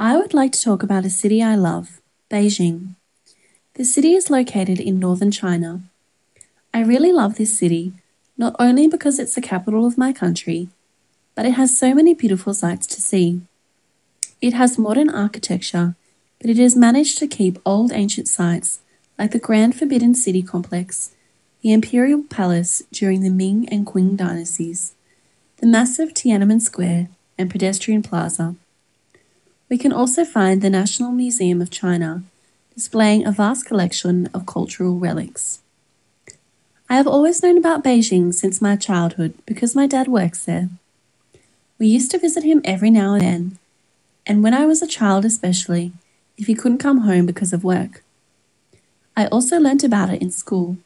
I would like to talk about a city I love, Beijing. The city is located in northern China. I really love this city, not only because it's the capital of my country, but it has so many beautiful sights to see. It has modern architecture, but it has managed to keep old ancient sites like the Grand Forbidden City complex, the Imperial Palace during the Ming and Qing dynasties, the massive Tiananmen Square and pedestrian plaza. We can also find the National Museum of China, displaying a vast collection of cultural relics. I have always known about Beijing since my childhood because my dad works there. We used to visit him every now and then, and when I was a child especially, if he couldn't come home because of work. I also learnt about it in school.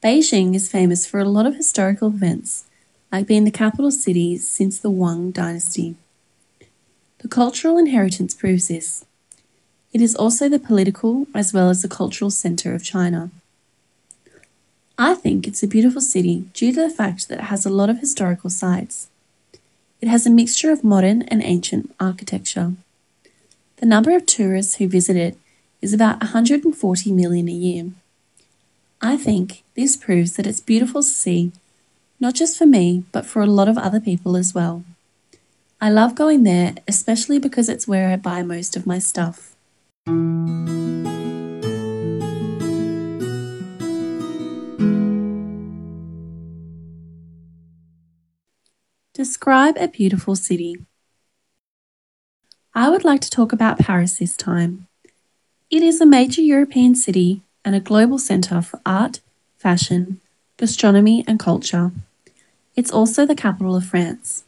Beijing is famous for a lot of historical events, like being the capital city since the Wang dynasty. The cultural inheritance proves this. It is also the political as well as the cultural centre of China. I think it's a beautiful city due to the fact that it has a lot of historical sites. It has a mixture of modern and ancient architecture. The number of tourists who visit it is about 140 million a year. I think this proves that it's beautiful to see, not just for me, but for a lot of other people as well. I love going there, especially because it's where I buy most of my stuff. Describe a beautiful city. I would like to talk about Paris this time. It is a major European city and a global centre for art, fashion, gastronomy, and culture. It's also the capital of France.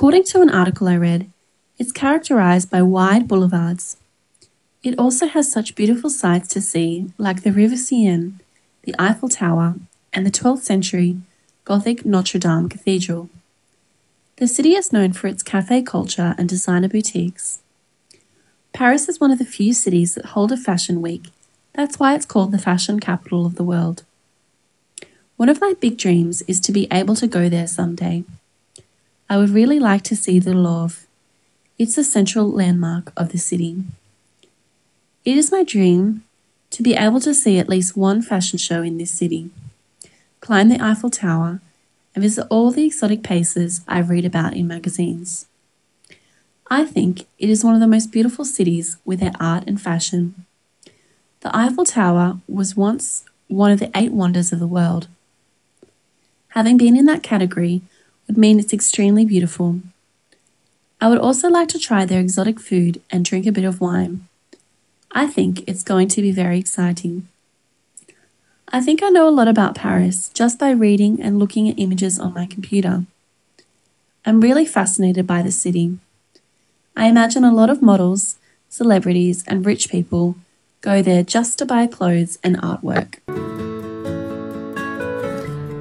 According to an article I read, it's characterized by wide boulevards. It also has such beautiful sights to see, like the River Seine, the Eiffel Tower, and the 12th century Gothic Notre Dame Cathedral. The city is known for its cafe culture and designer boutiques. Paris is one of the few cities that hold a fashion week. That's why it's called the fashion capital of the world. One of my big dreams is to be able to go there someday. I would really like to see the Louvre. It's a central landmark of the city. It is my dream to be able to see at least one fashion show in this city, climb the Eiffel Tower, and visit all the exotic places I read about in magazines. I think it is one of the most beautiful cities with their art and fashion. The Eiffel Tower was once one of the eight wonders of the world. Having been in that category would mean it's extremely beautiful. I would also like to try their exotic food and drink a bit of wine. I think it's going to be very exciting. I think I know a lot about Paris just by reading and looking at images on my computer. I'm really fascinated by the city. I imagine a lot of models, celebrities, and rich people go there just to buy clothes and artwork.